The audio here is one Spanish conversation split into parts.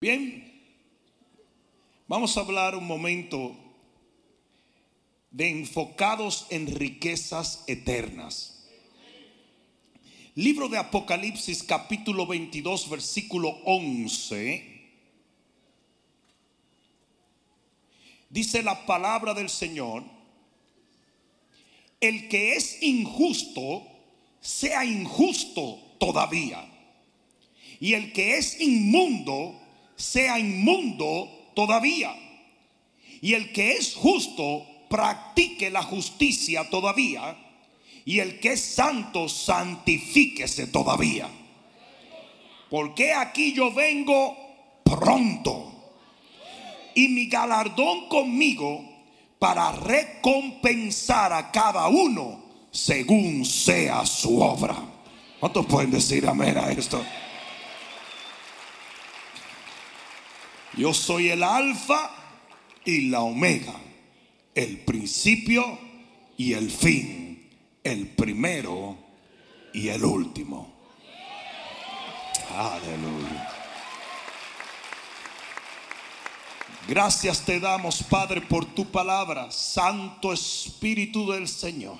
Bien, vamos a hablar un momento de enfocados en riquezas eternas. Libro de Apocalipsis capítulo 22 versículo 11. Dice la palabra del Señor, el que es injusto, sea injusto todavía. Y el que es inmundo, sea inmundo todavía. Y el que es justo, practique la justicia todavía. Y el que es santo, santifíquese todavía. Porque aquí yo vengo pronto. Y mi galardón conmigo para recompensar a cada uno según sea su obra. ¿Cuántos pueden decir amén a esto? Yo soy el alfa y la omega, el principio y el fin, el primero y el último. Aleluya. Gracias te damos, Padre, por tu palabra, Santo Espíritu del Señor.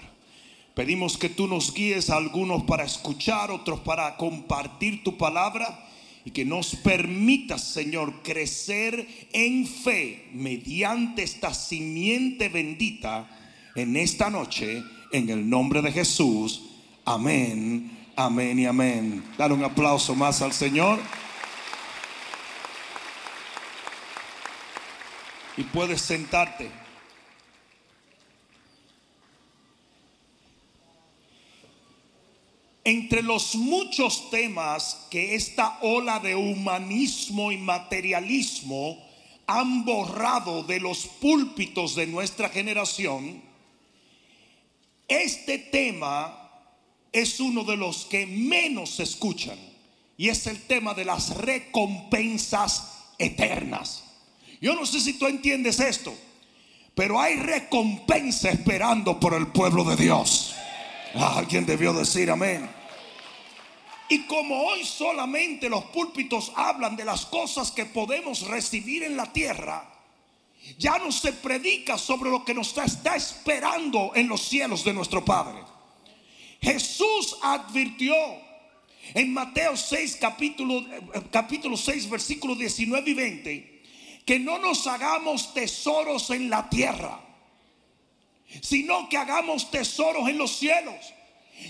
Pedimos que tú nos guíes a algunos para escuchar, otros para compartir tu palabra y que nos permita, Señor, crecer en fe mediante esta simiente bendita en esta noche, en el nombre de Jesús. Amén, amén y amén. Dar un aplauso más al Señor. Y puedes sentarte. Entre los muchos temas que esta ola de humanismo y materialismo han borrado de los púlpitos de nuestra generación, este tema es uno de los que menos se escuchan y es el tema de las recompensas eternas. Yo no sé si tú entiendes esto, pero hay recompensa esperando por el pueblo de Dios. Alguien debió decir amén. Y como hoy solamente los púlpitos hablan de las cosas que podemos recibir en la tierra, ya no se predica sobre lo que nos está esperando en los cielos de nuestro Padre. Jesús advirtió en Mateo 6, capítulo, capítulo 6, versículos 19 y 20, que no nos hagamos tesoros en la tierra, sino que hagamos tesoros en los cielos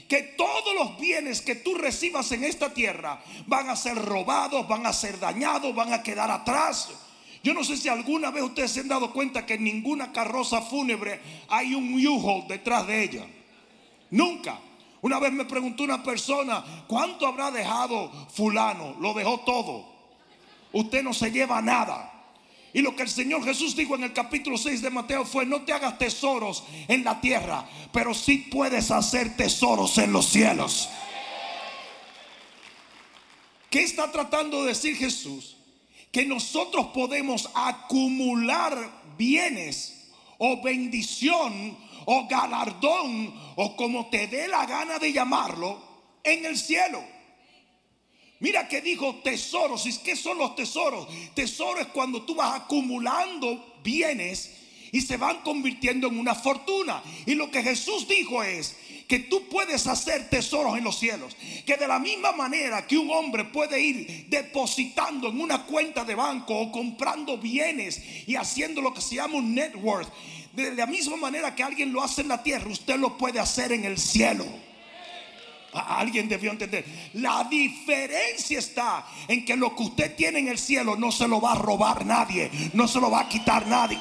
que todos los bienes que tú recibas en esta tierra van a ser robados, van a ser dañados, van a quedar atrás. Yo no sé si alguna vez ustedes se han dado cuenta que en ninguna carroza fúnebre hay un u detrás de ella. Nunca. Una vez me preguntó una persona, ¿cuánto habrá dejado fulano? Lo dejó todo. Usted no se lleva nada. Y lo que el Señor Jesús dijo en el capítulo 6 de Mateo fue, no te hagas tesoros en la tierra, pero sí puedes hacer tesoros en los cielos. ¿Qué está tratando de decir Jesús? Que nosotros podemos acumular bienes o bendición o galardón o como te dé la gana de llamarlo en el cielo. Mira que dijo tesoros. ¿Y qué son los tesoros? Tesoros es cuando tú vas acumulando bienes y se van convirtiendo en una fortuna. Y lo que Jesús dijo es que tú puedes hacer tesoros en los cielos. Que de la misma manera que un hombre puede ir depositando en una cuenta de banco o comprando bienes y haciendo lo que se llama un net worth. De la misma manera que alguien lo hace en la tierra, usted lo puede hacer en el cielo. Alguien debió entender. La diferencia está en que lo que usted tiene en el cielo no se lo va a robar nadie, no se lo va a quitar nadie.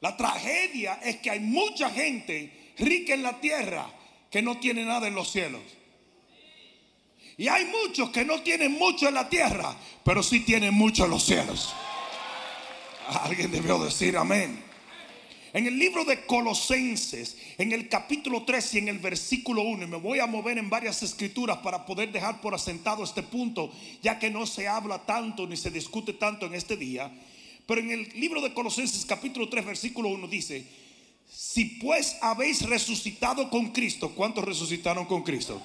La tragedia es que hay mucha gente rica en la tierra que no tiene nada en los cielos. Y hay muchos que no tienen mucho en la tierra, pero sí tienen mucho en los cielos. Alguien debió decir amén. En el libro de Colosenses, en el capítulo 3 y en el versículo 1, y me voy a mover en varias escrituras para poder dejar por asentado este punto, ya que no se habla tanto ni se discute tanto en este día. Pero en el libro de Colosenses capítulo 3 versículo 1 dice, si pues habéis resucitado con Cristo, ¿cuántos resucitaron con Cristo?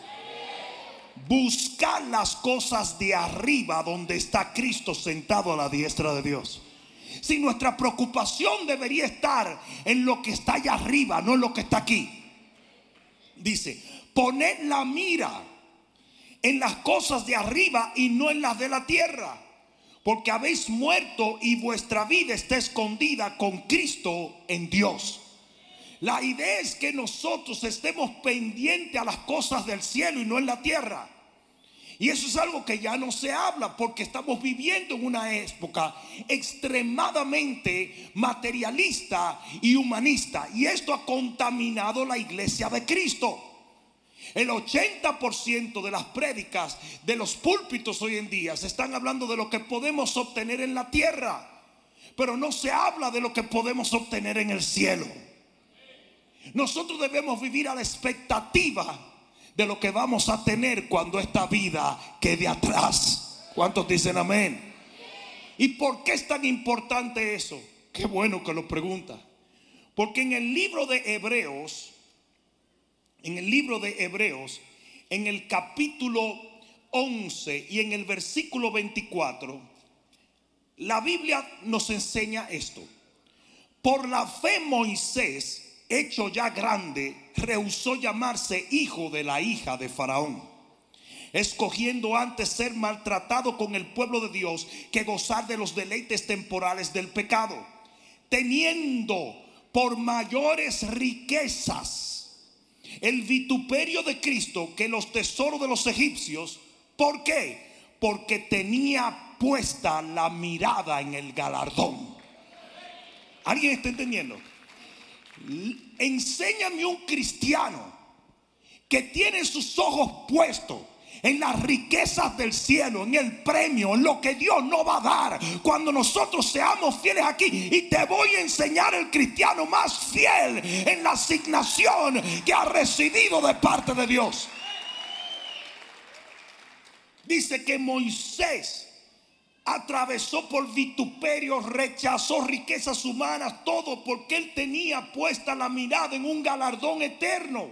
buscar las cosas de arriba donde está Cristo sentado a la diestra de Dios. Si nuestra preocupación debería estar en lo que está allá arriba, no en lo que está aquí. Dice, poned la mira en las cosas de arriba y no en las de la tierra. Porque habéis muerto y vuestra vida está escondida con Cristo en Dios. La idea es que nosotros estemos pendientes a las cosas del cielo y no en la tierra. Y eso es algo que ya no se habla porque estamos viviendo en una época extremadamente materialista y humanista. Y esto ha contaminado la iglesia de Cristo. El 80% de las prédicas de los púlpitos hoy en día se están hablando de lo que podemos obtener en la tierra, pero no se habla de lo que podemos obtener en el cielo. Nosotros debemos vivir a la expectativa de lo que vamos a tener cuando esta vida quede atrás. ¿Cuántos dicen amén? ¿Y por qué es tan importante eso? Qué bueno que lo pregunta. Porque en el libro de Hebreos, en el libro de Hebreos, en el capítulo 11 y en el versículo 24, la Biblia nos enseña esto. Por la fe Moisés, hecho ya grande, rehusó llamarse hijo de la hija de Faraón, escogiendo antes ser maltratado con el pueblo de Dios que gozar de los deleites temporales del pecado, teniendo por mayores riquezas el vituperio de Cristo que los tesoros de los egipcios. ¿Por qué? Porque tenía puesta la mirada en el galardón. ¿Alguien está entendiendo? Enséñame un cristiano que tiene sus ojos puestos en las riquezas del cielo, en el premio, en lo que Dios nos va a dar cuando nosotros seamos fieles aquí. Y te voy a enseñar el cristiano más fiel en la asignación que ha recibido de parte de Dios. Dice que Moisés atravesó por vituperio, rechazó riquezas humanas, todo porque él tenía puesta la mirada en un galardón eterno.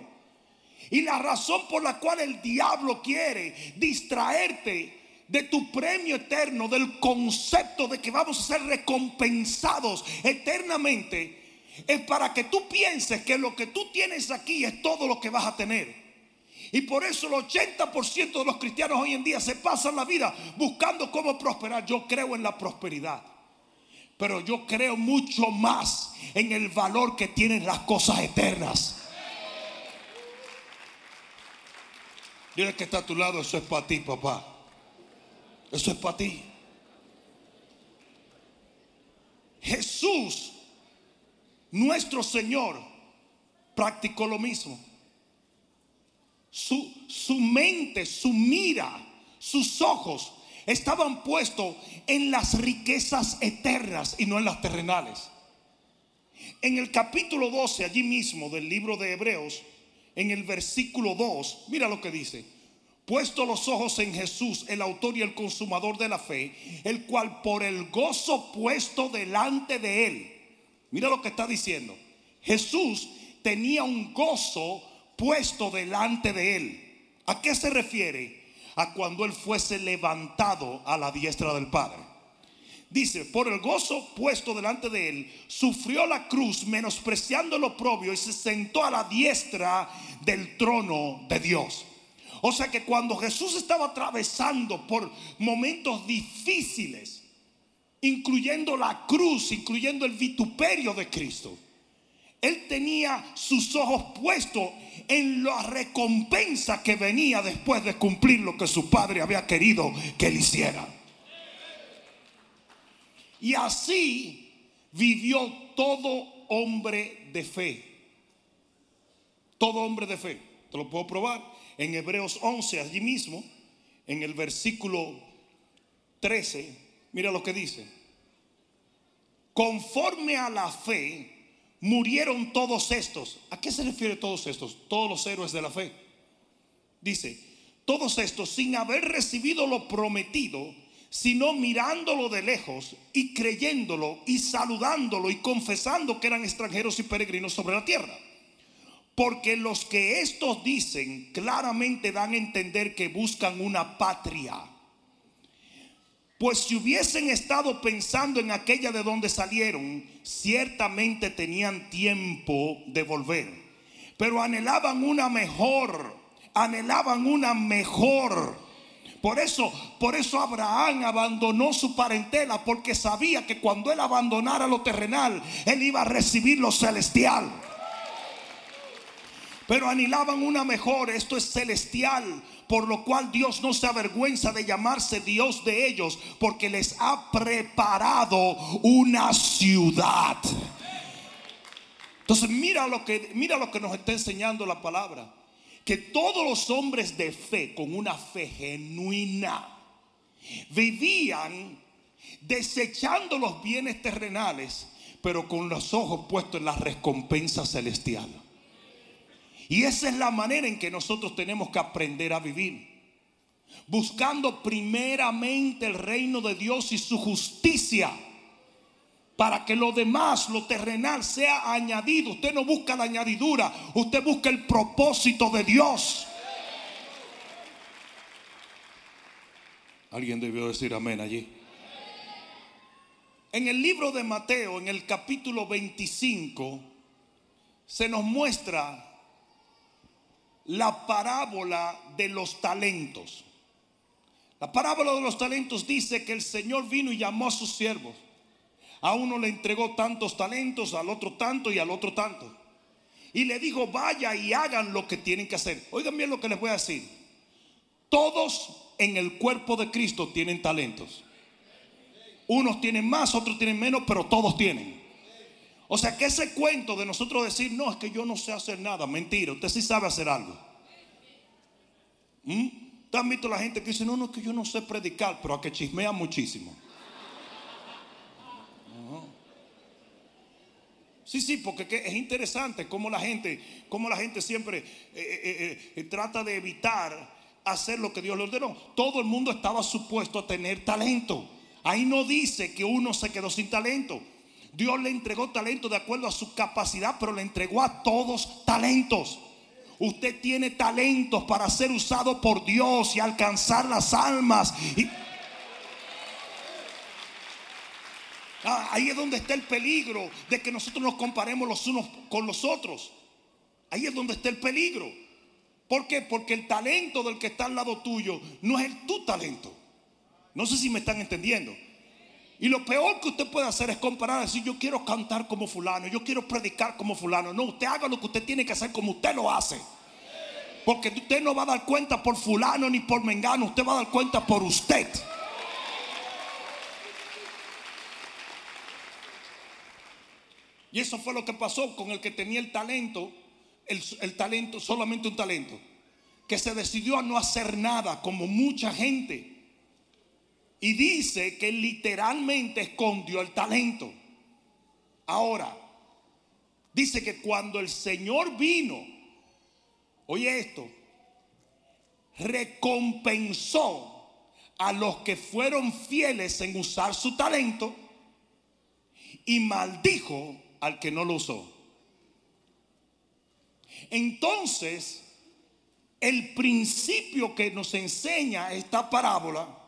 Y la razón por la cual el diablo quiere distraerte de tu premio eterno, del concepto de que vamos a ser recompensados eternamente, es para que tú pienses que lo que tú tienes aquí es todo lo que vas a tener. Y por eso el 80% de los cristianos hoy en día se pasan la vida buscando cómo prosperar. Yo creo en la prosperidad. Pero yo creo mucho más en el valor que tienen las cosas eternas. Dile que está a tu lado, eso es para ti, papá. Eso es para ti. Jesús, nuestro Señor, practicó lo mismo. Su, su mente, su mira, sus ojos estaban puestos en las riquezas eternas y no en las terrenales. En el capítulo 12, allí mismo del libro de Hebreos, en el versículo 2, mira lo que dice. Puesto los ojos en Jesús, el autor y el consumador de la fe, el cual por el gozo puesto delante de él, mira lo que está diciendo. Jesús tenía un gozo puesto delante de él. ¿A qué se refiere? A cuando él fuese levantado a la diestra del Padre. Dice, por el gozo puesto delante de él, sufrió la cruz menospreciando lo propio y se sentó a la diestra del trono de Dios. O sea que cuando Jesús estaba atravesando por momentos difíciles, incluyendo la cruz, incluyendo el vituperio de Cristo, él tenía sus ojos puestos en la recompensa que venía después de cumplir lo que su padre había querido que él hiciera. Y así vivió todo hombre de fe. Todo hombre de fe. Te lo puedo probar. En Hebreos 11, allí mismo, en el versículo 13, mira lo que dice. Conforme a la fe, murieron todos estos. ¿A qué se refiere todos estos? Todos los héroes de la fe. Dice, todos estos sin haber recibido lo prometido sino mirándolo de lejos y creyéndolo y saludándolo y confesando que eran extranjeros y peregrinos sobre la tierra. Porque los que estos dicen claramente dan a entender que buscan una patria. Pues si hubiesen estado pensando en aquella de donde salieron, ciertamente tenían tiempo de volver. Pero anhelaban una mejor, anhelaban una mejor. Por eso, por eso Abraham abandonó su parentela porque sabía que cuando él abandonara lo terrenal, él iba a recibir lo celestial. Pero anhelaban una mejor, esto es celestial por lo cual Dios no se avergüenza de llamarse Dios de ellos, porque les ha preparado una ciudad. Entonces mira lo que mira lo que nos está enseñando la palabra, que todos los hombres de fe con una fe genuina vivían desechando los bienes terrenales, pero con los ojos puestos en la recompensa celestial. Y esa es la manera en que nosotros tenemos que aprender a vivir. Buscando primeramente el reino de Dios y su justicia. Para que lo demás, lo terrenal, sea añadido. Usted no busca la añadidura, usted busca el propósito de Dios. Alguien debió decir amén allí. En el libro de Mateo, en el capítulo 25, se nos muestra la parábola de los talentos. La parábola de los talentos dice que el Señor vino y llamó a sus siervos. A uno le entregó tantos talentos, al otro tanto y al otro tanto. Y le dijo, vaya y hagan lo que tienen que hacer. Oigan bien lo que les voy a decir. Todos en el cuerpo de Cristo tienen talentos. Unos tienen más, otros tienen menos, pero todos tienen. O sea que ese cuento de nosotros decir, no, es que yo no sé hacer nada, mentira, usted sí sabe hacer algo. ¿Mm? ¿Te han visto la gente que dice, no, no, es que yo no sé predicar, pero a que chismea muchísimo? Sí, sí, porque es interesante cómo la gente, cómo la gente siempre eh, eh, eh, trata de evitar hacer lo que Dios le ordenó. Todo el mundo estaba supuesto a tener talento. Ahí no dice que uno se quedó sin talento. Dios le entregó talento de acuerdo a su capacidad, pero le entregó a todos talentos. Usted tiene talentos para ser usado por Dios y alcanzar las almas. Ah, ahí es donde está el peligro de que nosotros nos comparemos los unos con los otros. Ahí es donde está el peligro. ¿Por qué? Porque el talento del que está al lado tuyo no es el tu talento. No sé si me están entendiendo. Y lo peor que usted puede hacer es comparar, decir, yo quiero cantar como fulano, yo quiero predicar como fulano. No, usted haga lo que usted tiene que hacer como usted lo hace. Porque usted no va a dar cuenta por fulano ni por mengano, usted va a dar cuenta por usted. Y eso fue lo que pasó con el que tenía el talento, el, el, talento, solamente un talento, que se decidió a no hacer nada, como mucha gente. Y dice que literalmente escondió el talento. Ahora, dice que cuando el Señor vino, oye esto, recompensó a los que fueron fieles en usar su talento y maldijo al que no lo usó. Entonces, el principio que nos enseña esta parábola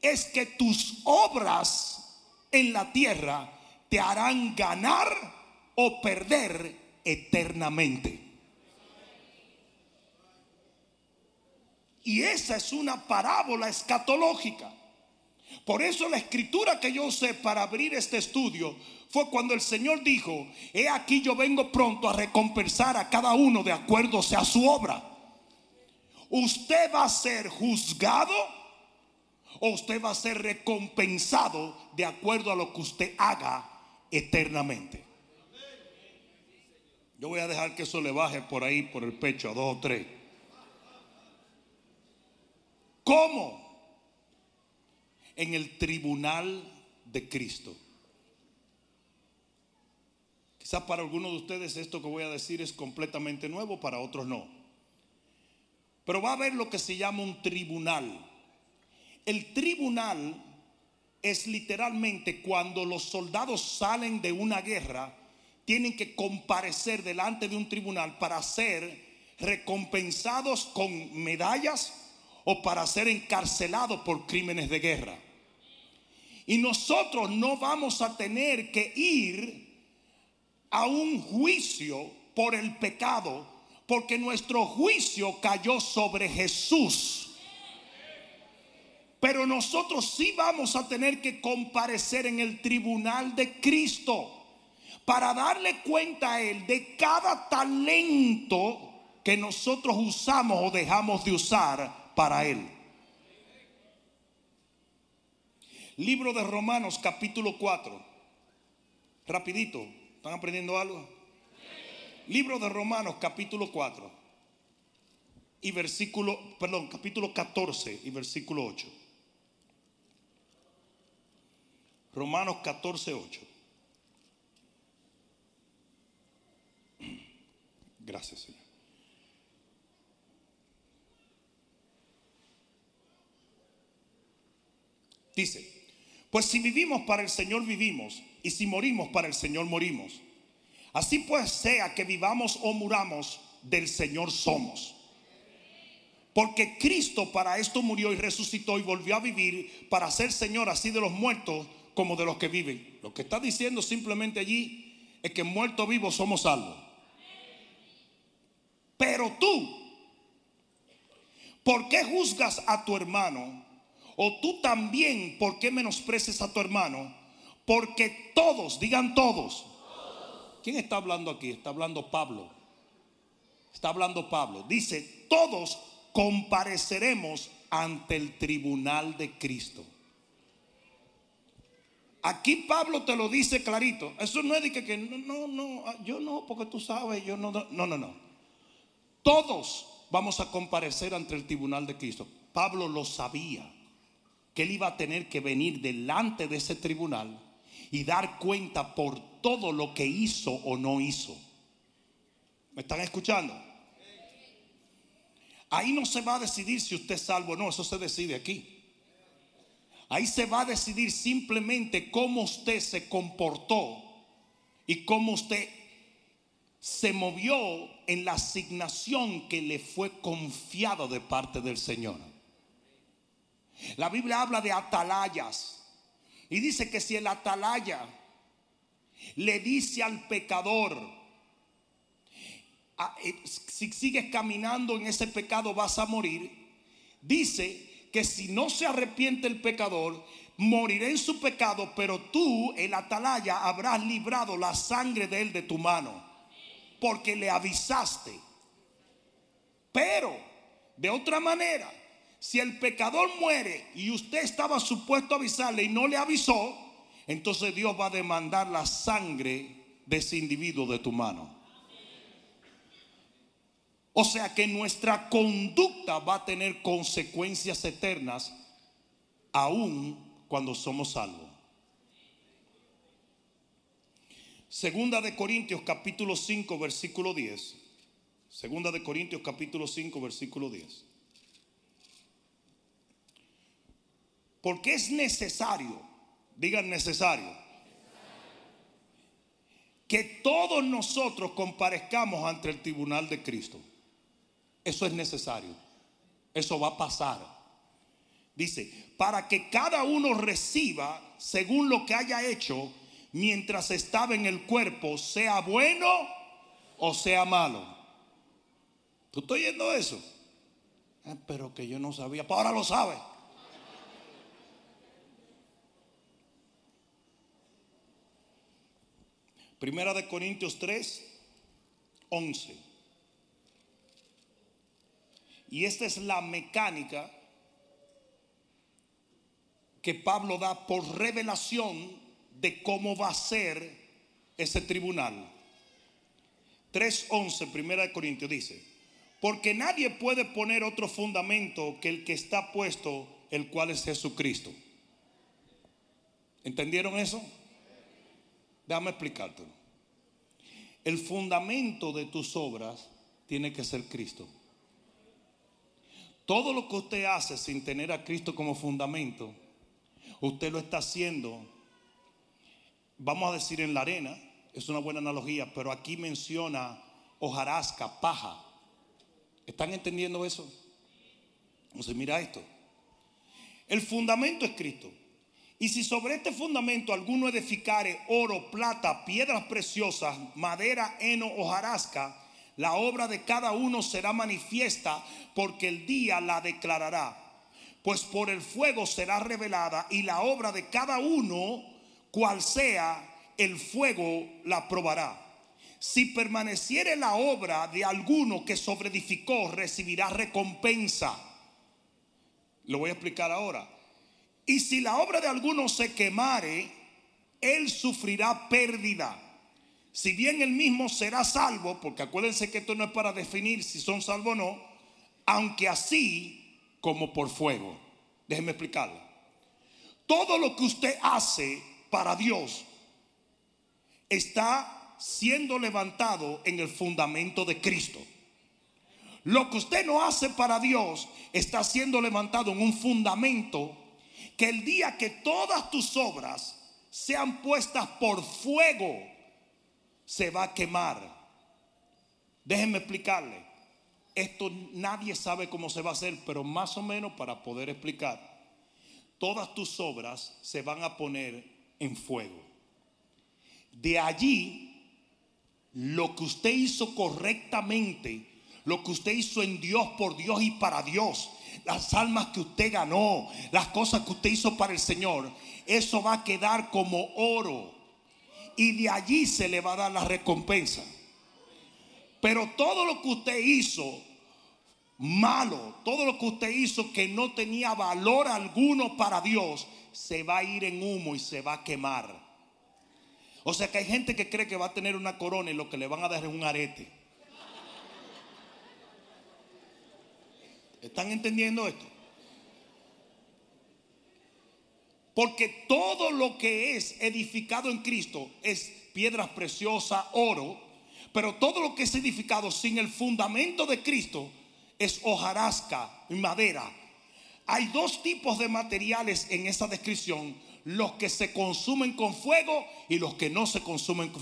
es que tus obras en la tierra te harán ganar o perder eternamente. Y esa es una parábola escatológica. Por eso la escritura que yo usé para abrir este estudio fue cuando el Señor dijo, he aquí yo vengo pronto a recompensar a cada uno de acuerdo sea su obra. Usted va a ser juzgado o usted va a ser recompensado de acuerdo a lo que usted haga eternamente. Yo voy a dejar que eso le baje por ahí, por el pecho, a dos o tres. ¿Cómo? En el tribunal de Cristo. Quizá para algunos de ustedes esto que voy a decir es completamente nuevo, para otros no. Pero va a haber lo que se llama un tribunal. El tribunal es literalmente cuando los soldados salen de una guerra, tienen que comparecer delante de un tribunal para ser recompensados con medallas o para ser encarcelados por crímenes de guerra. Y nosotros no vamos a tener que ir a un juicio por el pecado, porque nuestro juicio cayó sobre Jesús. Pero nosotros sí vamos a tener que comparecer en el tribunal de Cristo para darle cuenta a Él de cada talento que nosotros usamos o dejamos de usar para Él. Libro de Romanos capítulo 4. Rapidito, ¿están aprendiendo algo? Libro de Romanos capítulo 4 y versículo, perdón, capítulo 14 y versículo 8. Romanos 14, 8. Gracias, Señor. Dice, pues si vivimos para el Señor vivimos, y si morimos para el Señor morimos. Así pues sea que vivamos o muramos, del Señor somos. Porque Cristo para esto murió y resucitó y volvió a vivir para ser Señor así de los muertos como de los que viven. Lo que está diciendo simplemente allí es que muertos vivos somos salvos. Pero tú, ¿por qué juzgas a tu hermano? O tú también, ¿por qué menosprecias a tu hermano? Porque todos, digan todos. ¿Quién está hablando aquí? Está hablando Pablo. Está hablando Pablo. Dice, todos compareceremos ante el tribunal de Cristo. Aquí Pablo te lo dice clarito. Eso no es de que, no, no, no, yo no, porque tú sabes, yo no, no, no, no. Todos vamos a comparecer ante el tribunal de Cristo. Pablo lo sabía, que él iba a tener que venir delante de ese tribunal y dar cuenta por todo lo que hizo o no hizo. ¿Me están escuchando? Ahí no se va a decidir si usted es salvo o no, eso se decide aquí. Ahí se va a decidir simplemente cómo usted se comportó y cómo usted se movió en la asignación que le fue confiado de parte del Señor. La Biblia habla de atalayas y dice que si el atalaya le dice al pecador, ah, eh, si sigues caminando en ese pecado vas a morir, dice que si no se arrepiente el pecador, morirá en su pecado, pero tú, el atalaya, habrás librado la sangre de él de tu mano porque le avisaste. Pero, de otra manera, si el pecador muere y usted estaba supuesto a avisarle y no le avisó, entonces Dios va a demandar la sangre de ese individuo de tu mano. O sea que nuestra conducta va a tener consecuencias eternas aún cuando somos salvos. Segunda de Corintios capítulo 5 versículo 10. Segunda de Corintios capítulo 5 versículo 10. Porque es necesario, digan necesario, que todos nosotros comparezcamos ante el tribunal de Cristo. Eso es necesario. Eso va a pasar. Dice, para que cada uno reciba según lo que haya hecho mientras estaba en el cuerpo, sea bueno o sea malo. ¿Tú estás oyendo eso? Ah, pero que yo no sabía, pero ahora lo sabe. Primera de Corintios 3, 11. Y esta es la mecánica que Pablo da por revelación de cómo va a ser ese tribunal. 3.11, primera de Corintios dice, porque nadie puede poner otro fundamento que el que está puesto, el cual es Jesucristo. ¿Entendieron eso? Déjame explicártelo. El fundamento de tus obras tiene que ser Cristo. Todo lo que usted hace sin tener a Cristo como fundamento, usted lo está haciendo vamos a decir en la arena, es una buena analogía, pero aquí menciona hojarasca, paja. ¿Están entendiendo eso? Entonces mira esto. El fundamento es Cristo. Y si sobre este fundamento alguno edificare oro, plata, piedras preciosas, madera, heno, hojarasca, la obra de cada uno será manifiesta porque el día la declarará. Pues por el fuego será revelada y la obra de cada uno, cual sea, el fuego la probará. Si permaneciere la obra de alguno que sobreedificó, recibirá recompensa. Lo voy a explicar ahora. Y si la obra de alguno se quemare, él sufrirá pérdida. Si bien él mismo será salvo, porque acuérdense que esto no es para definir si son salvos o no, aunque así como por fuego. Déjenme explicarlo. Todo lo que usted hace para Dios está siendo levantado en el fundamento de Cristo. Lo que usted no hace para Dios está siendo levantado en un fundamento que el día que todas tus obras sean puestas por fuego, se va a quemar. Déjenme explicarle. Esto nadie sabe cómo se va a hacer, pero más o menos para poder explicar. Todas tus obras se van a poner en fuego. De allí, lo que usted hizo correctamente, lo que usted hizo en Dios, por Dios y para Dios, las almas que usted ganó, las cosas que usted hizo para el Señor, eso va a quedar como oro. Y de allí se le va a dar la recompensa. Pero todo lo que usted hizo malo, todo lo que usted hizo que no tenía valor alguno para Dios, se va a ir en humo y se va a quemar. O sea que hay gente que cree que va a tener una corona y lo que le van a dar es un arete. ¿Están entendiendo esto? Porque todo lo que es edificado en Cristo es piedras preciosas, oro, pero todo lo que es edificado sin el fundamento de Cristo es hojarasca y madera. Hay dos tipos de materiales en esa descripción los que se consumen con fuego y los que no se consumen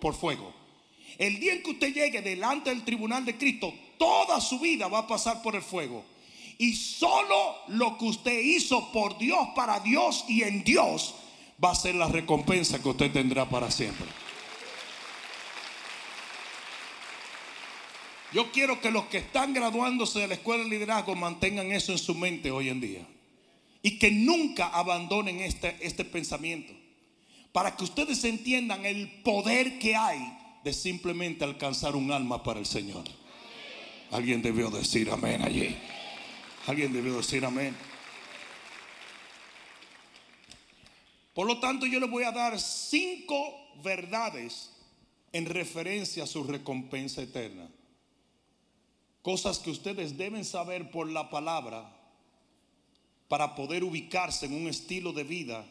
por fuego. El día en que usted llegue delante del tribunal de Cristo, toda su vida va a pasar por el fuego. Y solo lo que usted hizo por Dios, para Dios y en Dios, va a ser la recompensa que usted tendrá para siempre. Yo quiero que los que están graduándose de la escuela de liderazgo mantengan eso en su mente hoy en día y que nunca abandonen este, este pensamiento. Para que ustedes entiendan el poder que hay de simplemente alcanzar un alma para el Señor. Alguien debió decir amén allí. Alguien debió decir amén. Por lo tanto, yo les voy a dar cinco verdades en referencia a su recompensa eterna. Cosas que ustedes deben saber por la palabra para poder ubicarse en un estilo de vida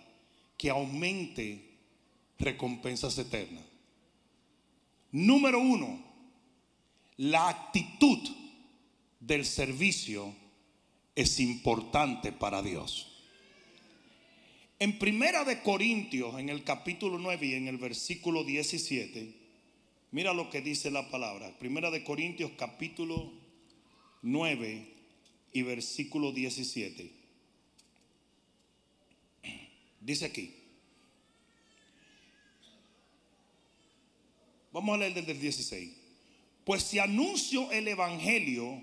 que aumente recompensas eternas. Número uno, la actitud del servicio es importante para Dios. En Primera de Corintios, en el capítulo 9 y en el versículo 17, mira lo que dice la palabra. Primera de Corintios, capítulo 9 y versículo 17. Dice aquí. Vamos a leer desde el 16. Pues si anuncio el Evangelio,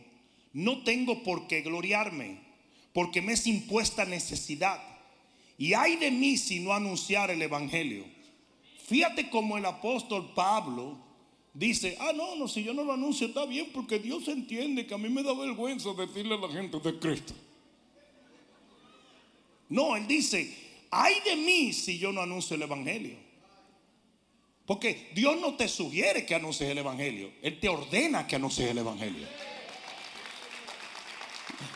no tengo por qué gloriarme, porque me es impuesta necesidad. Y hay de mí si no anunciar el Evangelio. Fíjate como el apóstol Pablo dice, ah, no, no, si yo no lo anuncio está bien, porque Dios entiende que a mí me da vergüenza decirle a la gente de Cristo. No, él dice, ay de mí si yo no anuncio el Evangelio. Porque Dios no te sugiere que anuncies el Evangelio, Él te ordena que anuncies el Evangelio.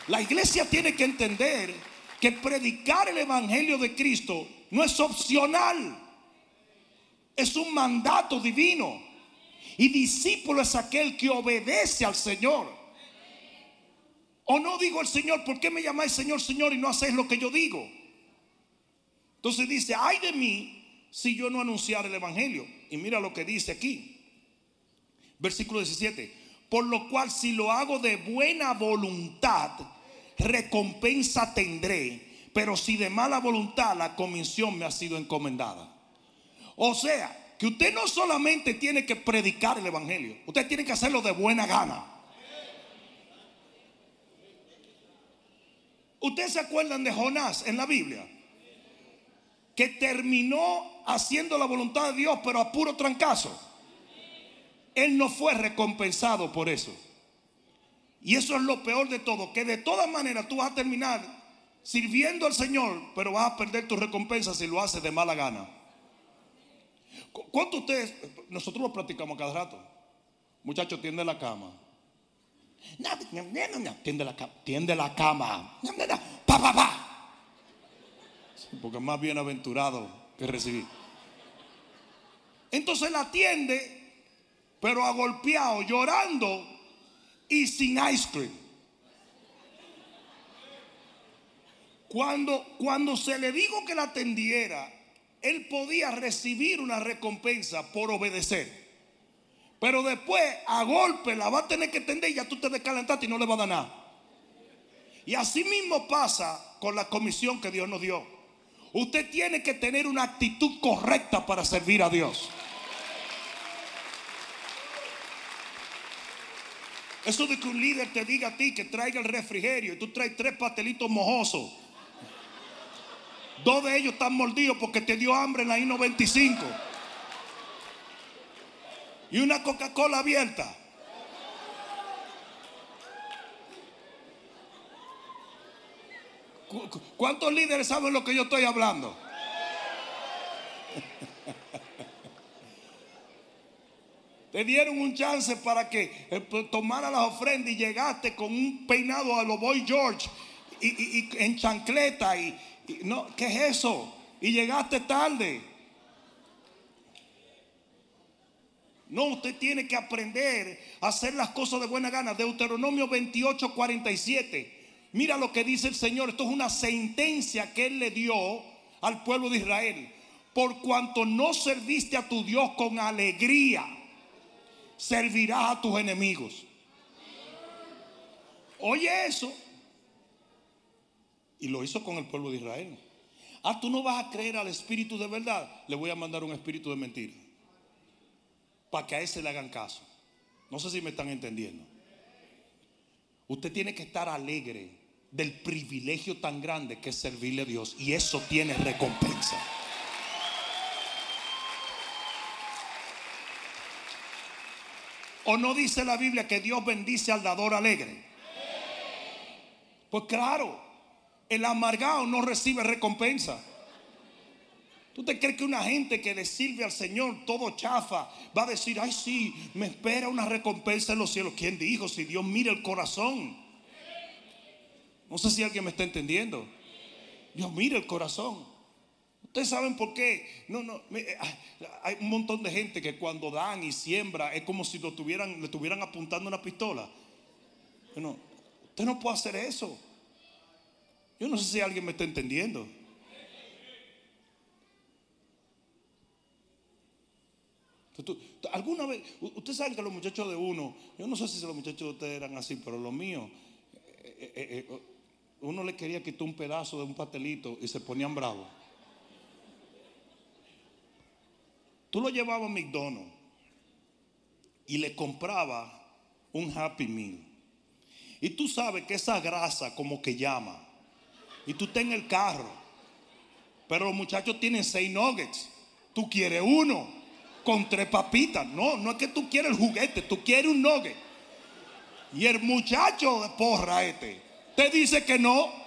La iglesia tiene que entender que predicar el Evangelio de Cristo no es opcional, es un mandato divino. Y discípulo es aquel que obedece al Señor. O no digo al Señor, ¿por qué me llamáis Señor, Señor y no hacéis lo que yo digo? Entonces dice, ay de mí si yo no anunciar el Evangelio. y mira lo que dice aquí. Versículo 17. Por lo cual si lo hago de buena voluntad, recompensa tendré. Pero si de mala voluntad, la comisión me ha sido encomendada. O sea, que usted no solamente tiene que predicar el Evangelio, usted tiene que hacerlo de buena gana. ¿Ustedes se acuerdan de Jonás en la Biblia? Que terminó haciendo la voluntad de Dios, pero a puro trancazo. Él no fue recompensado por eso. Y eso es lo peor de todo, que de todas maneras tú vas a terminar sirviendo al Señor, pero vas a perder tu recompensa si lo haces de mala gana. ¿Cuánto ustedes, nosotros lo practicamos cada rato? Muchachos, tiende la cama. Tiende la cama. Tiende la cama. Pa, pa, pa. Porque más bienaventurado que recibir. Entonces la atiende, pero agolpeado, llorando y sin ice cream. Cuando, cuando se le dijo que la atendiera, él podía recibir una recompensa por obedecer. Pero después, a golpe, la va a tener que tender y ya tú te descalentaste y no le va a dar nada. Y así mismo pasa con la comisión que Dios nos dio. Usted tiene que tener una actitud correcta para servir a Dios. Eso de que un líder te diga a ti que traiga el refrigerio y tú traes tres pastelitos mojosos. Dos de ellos están mordidos porque te dio hambre en la I-95 y una Coca-Cola abierta. ¿Cuántos líderes saben lo que yo estoy hablando? Te dieron un chance para que eh, pues, tomara las ofrendas y llegaste con un peinado a los Boy George y, en chancleta y, no, ¿qué es eso? Y llegaste tarde. No, usted tiene que aprender a hacer las cosas de buena gana. Deuteronomio 28, 47. Mira lo que dice el Señor. Esto es una sentencia que Él le dio al pueblo de Israel. Por cuanto no serviste a tu Dios con alegría, servirás a tus enemigos. Oye eso. Y lo hizo con el pueblo de Israel. Ah, tú no vas a creer al espíritu de verdad. Le voy a mandar un espíritu de mentira para que a ese le hagan caso. No sé si me están entendiendo. Usted tiene que estar alegre del privilegio tan grande que es servirle a Dios y eso tiene recompensa. ¿O no dice la Biblia que Dios bendice al dador alegre? Pues claro, el amargado no recibe recompensa. ¿Tú te crees que una gente que le sirve al Señor todo chafa va a decir, ay sí, me espera una recompensa en los cielos? ¿Quién dijo? Si Dios mira el corazón. No sé si alguien me está entendiendo. Dios mira el corazón. Ustedes saben por qué. No, no. Eh, hay un montón de gente que cuando dan y siembra es como si lo tuvieran, le estuvieran apuntando una pistola. Bueno, usted no puede hacer eso. Yo no sé si alguien me está entendiendo. ¿Alguna vez, usted sabe que los muchachos de uno, yo no sé si los muchachos de ustedes eran así, pero los míos, eh, eh, uno le quería quitar un pedazo de un pastelito y se ponían bravos. Tú lo llevabas a McDonald's y le compraba un Happy Meal. Y tú sabes que esa grasa como que llama. Y tú estás en el carro. Pero los muchachos tienen seis nuggets. Tú quieres uno con tres papitas. No, no es que tú quieres el juguete, tú quieres un nogue. Y el muchacho de porra este te dice que no.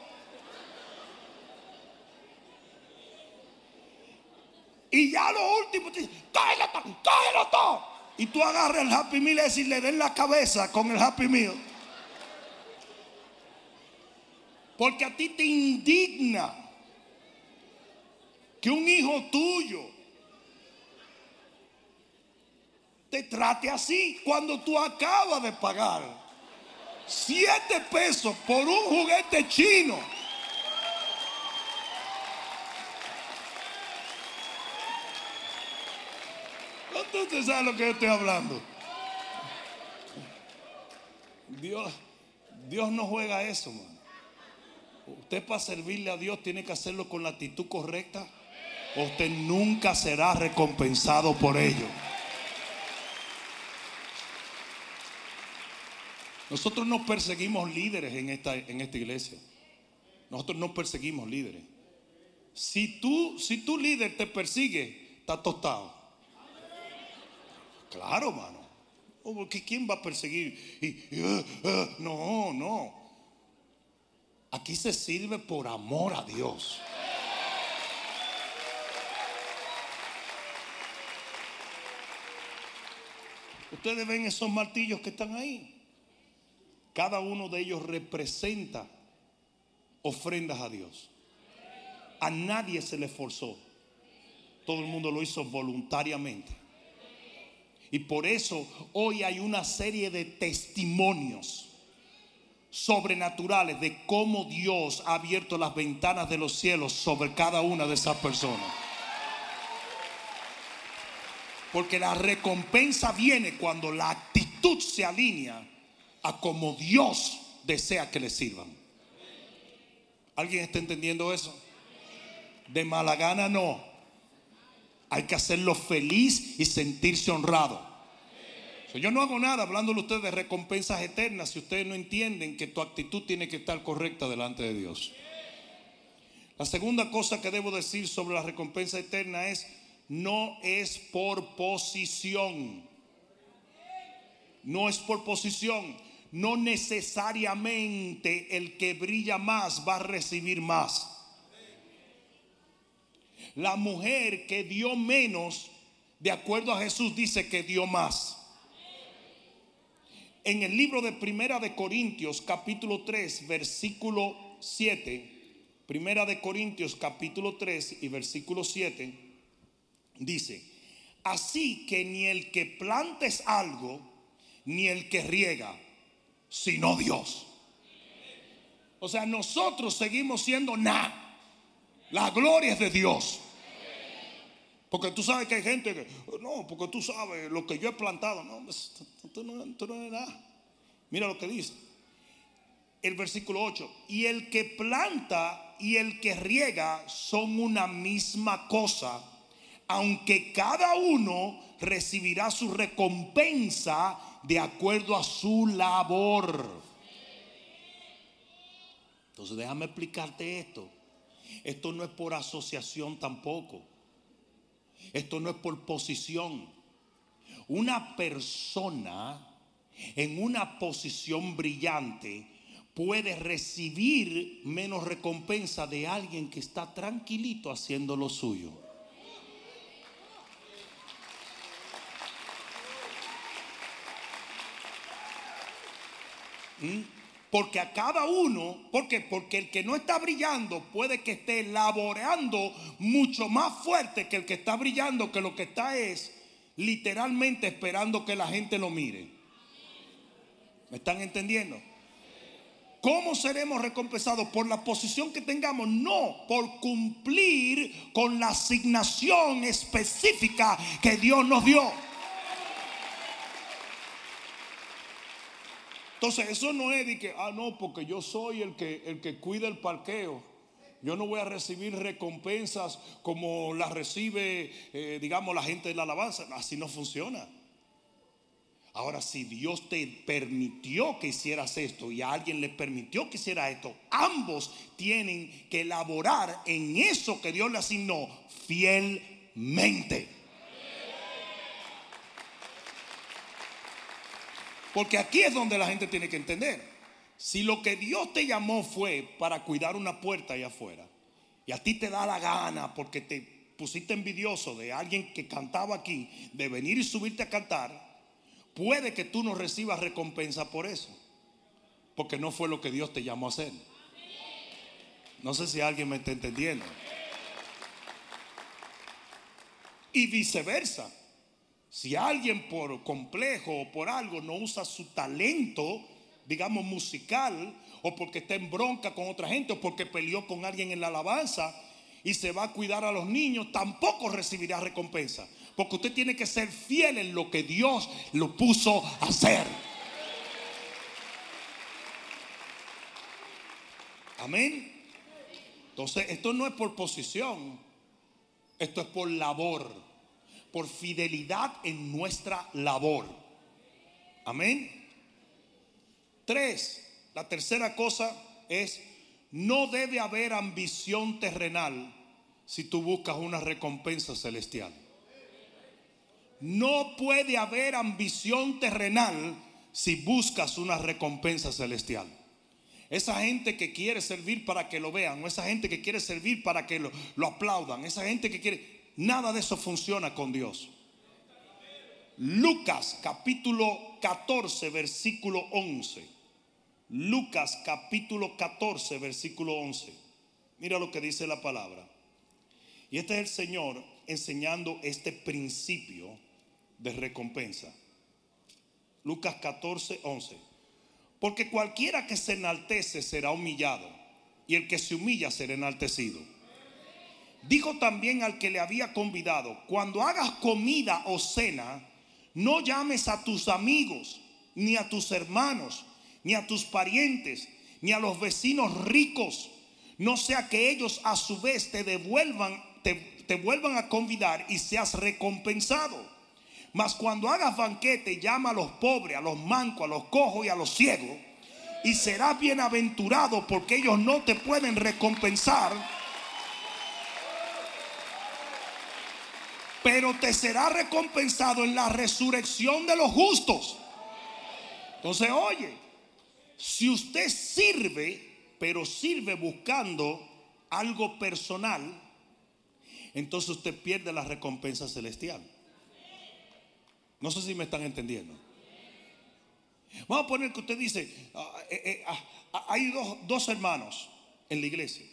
Y ya lo último te dice, cógelo todo, cógelo todo. Y tú agarras el Happy Meal y le den la cabeza con el Happy Meal. Porque a ti te indigna que un hijo tuyo te trate así cuando tú acabas de pagar siete pesos por un juguete chino. Usted sabe lo que yo estoy hablando. Dios, Dios no juega eso, mano. Usted para servirle a Dios tiene que hacerlo con la actitud correcta. Usted nunca será recompensado por ello. Nosotros no perseguimos líderes en esta, en esta iglesia. Nosotros no perseguimos líderes. Si tú, si tu líder te persigue, está tostado. Claro, mano. Porque ¿quién va a perseguir? Uh, uh, no, no. Aquí se sirve por amor a Dios. Ustedes ven esos martillos que están ahí. Cada uno de ellos representa ofrendas a Dios. A nadie se le forzó. Todo el mundo lo hizo voluntariamente. Y por eso hoy hay una serie de testimonios sobrenaturales de cómo Dios ha abierto las ventanas de los cielos sobre cada una de esas personas. Porque la recompensa viene cuando la actitud se alinea a como Dios desea que le sirvan. ¿Alguien está entendiendo eso? De mala gana no. Hay que hacerlo feliz y sentirse honrado. Yo no hago nada hablándole a ustedes de recompensas eternas si ustedes no entienden que tu actitud tiene que estar correcta delante de Dios. La segunda cosa que debo decir sobre la recompensa eterna es, no es por posición. No es por posición. No necesariamente el que brilla más va a recibir más la mujer que dio menos, de acuerdo a Jesús, dice que dio más. En el libro de Primera de Corintios, capítulo 3, versículo 7, Primera de Corintios, capítulo 3 y versículo 7, dice, así que ni el que plantes algo, ni el que riega, sino Dios. O sea, nosotros seguimos siendo nada. La gloria es de Dios. Porque tú sabes que hay gente que, no, porque tú sabes lo que yo he plantado. No, pues, tú no, no eres nada. Mira lo que dice. El versículo 8. Y el que planta y el que riega son una misma cosa, aunque cada uno recibirá su recompensa de acuerdo a su labor. Entonces déjame explicarte esto. Esto no es por asociación tampoco. Esto no es por posición. Una persona en una posición brillante puede recibir menos recompensa de alguien que está tranquilito haciendo lo suyo. ¿Mm? Porque a cada uno, ¿por qué? Porque el que no está brillando puede que esté laboreando mucho más fuerte que el que está brillando, que lo que está es literalmente esperando que la gente lo mire. ¿Me están entendiendo? ¿Cómo seremos recompensados? Por la posición que tengamos, no por cumplir con la asignación específica que Dios nos dio. Entonces, eso no es de que, ah, no, porque yo soy el que, el que cuida el parqueo. Yo no voy a recibir recompensas como las recibe, eh, digamos, la gente de la alabanza. Así no funciona. Ahora, si Dios te permitió que hicieras esto y a alguien le permitió que hiciera esto, ambos tienen que elaborar en eso que Dios le asignó fielmente. Porque aquí es donde la gente tiene que entender. Si lo que Dios te llamó fue para cuidar una puerta allá afuera, y a ti te da la gana porque te pusiste envidioso de alguien que cantaba aquí, de venir y subirte a cantar, puede que tú no recibas recompensa por eso. Porque no fue lo que Dios te llamó a hacer. No sé si alguien me está entendiendo. Y viceversa. Si alguien por complejo o por algo no usa su talento, digamos musical, o porque está en bronca con otra gente, o porque peleó con alguien en la alabanza y se va a cuidar a los niños, tampoco recibirá recompensa. Porque usted tiene que ser fiel en lo que Dios lo puso a hacer. Amén. Entonces, esto no es por posición, esto es por labor, por fidelidad en nuestra labor. Amén. Tres, la tercera cosa es, no debe haber ambición terrenal si tú buscas una recompensa celestial. No puede haber ambición terrenal si buscas una recompensa celestial. Esa gente que quiere servir para que lo vean, o esa gente que quiere servir para que lo, lo aplaudan, esa gente que quiere, nada de eso funciona con Dios. Lucas capítulo 14, versículo 11. Lucas capítulo 14, versículo 11. Mira lo que dice la palabra. Y este es el Señor enseñando este principio de recompensa. Lucas 14, 11. Porque cualquiera que se enaltece será humillado, y el que se humilla será enaltecido. Dijo también al que le había convidado, cuando hagas comida o cena, no llames a tus amigos, ni a tus hermanos, ni a tus parientes, ni a los vecinos ricos, no sea que ellos a su vez te devuelvan, te, vuelvan a convidar y seas recompensado. Mas cuando hagas banquete, llama a los pobres, a los mancos, a los cojos y a los ciegos. Y serás bienaventurado porque ellos no te pueden recompensar. Pero te será recompensado en la resurrección de los justos. Entonces, oye, si usted sirve, pero sirve buscando algo personal, entonces usted pierde la recompensa celestial. No sé si me están entendiendo. Vamos a poner que usted dice, ah, eh, eh, ah, ah, hay dos, hermanos en la iglesia.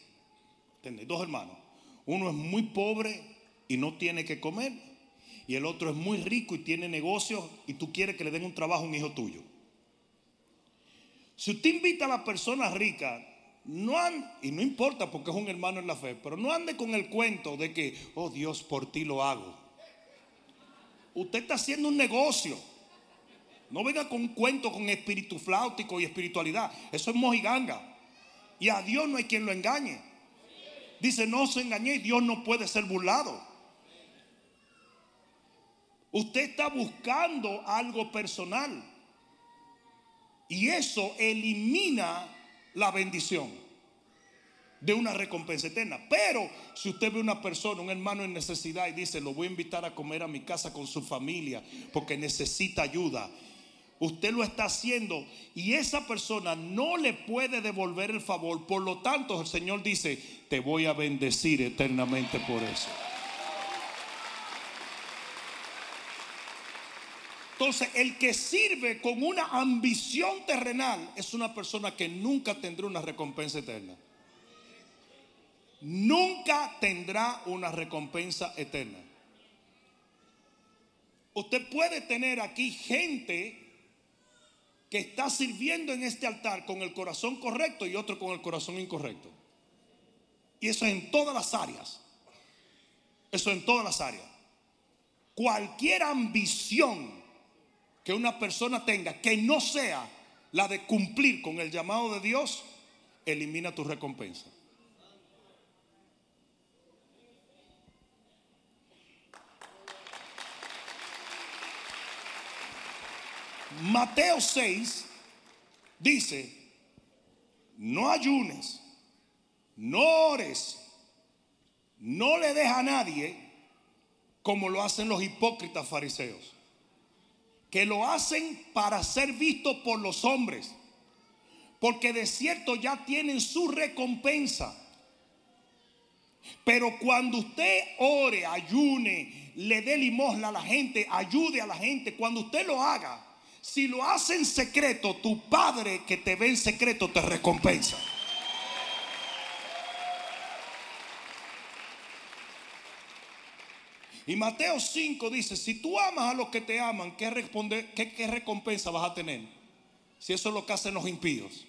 Dos hermanos. Uno es muy pobre y no tiene que comer. Y el otro es muy rico y tiene negocios y tú quieres que le den un trabajo a un hijo tuyo. Si usted invita a la persona rica, no y no importa porque es un hermano en la fe, pero no ande con el cuento de que, oh Dios, por ti lo hago. Usted está haciendo un negocio. No venga con un cuento con espíritu flautico y espiritualidad. Eso es mojiganga. Y a Dios no hay quien lo engañe. Dice, no se engañe, Dios no puede ser burlado. Usted está buscando algo personal. Y eso elimina la bendición de una recompensa eterna. Pero si usted ve una persona, un hermano en necesidad y dice, lo voy a invitar a comer a mi casa con su familia porque necesita ayuda. Usted lo está haciendo y esa persona no le puede devolver el favor. Por lo tanto, el Señor dice, te voy a bendecir eternamente por eso. Entonces, el que sirve con una ambición terrenal es una persona que nunca tendrá una recompensa eterna nunca tendrá una recompensa eterna. Usted puede tener aquí gente que está sirviendo en este altar con el corazón correcto y otro con el corazón incorrecto. Y eso es en todas las áreas. Eso en todas las áreas. Cualquier ambición que una persona tenga que no sea la de cumplir con el llamado de Dios, elimina tu recompensa. Mateo 6 dice, no ayunes, no ores, no le deja a nadie como lo hacen los hipócritas fariseos, que lo hacen para ser vistos por los hombres, porque de cierto ya tienen su recompensa. Pero cuando usted ore, ayune, le dé limosna a la gente, ayude a la gente, cuando usted lo haga, si lo hace en secreto, tu padre que te ve en secreto te recompensa. Y Mateo 5 dice, si tú amas a los que te aman, ¿qué, qué, recompensa vas a tener? Si eso es lo que hacen los impíos.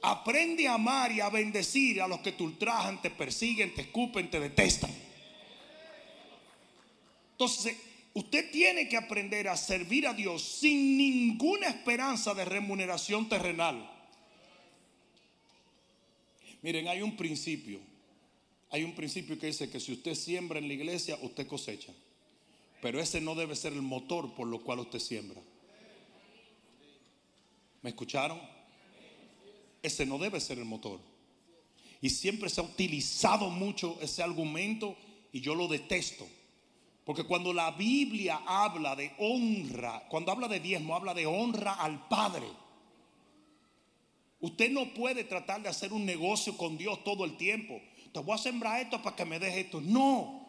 Aprende a amar y a bendecir a los que te ultrajan, te persiguen, te escupen, te detestan. Entonces, usted tiene que aprender a servir a Dios sin ninguna esperanza de remuneración terrenal. Miren, hay un principio. Hay un principio que dice que si usted siembra en la iglesia, usted cosecha. Pero ese no debe ser el motor por lo cual usted siembra. ¿Me escucharon? Ese no debe ser el motor. Y siempre se ha utilizado mucho ese argumento y yo lo detesto. Porque cuando la Biblia habla de honra, cuando habla de diezmo, habla de honra al Padre. Usted no puede tratar de hacer un negocio con Dios todo el tiempo. Te voy a sembrar esto para que me deje esto. No.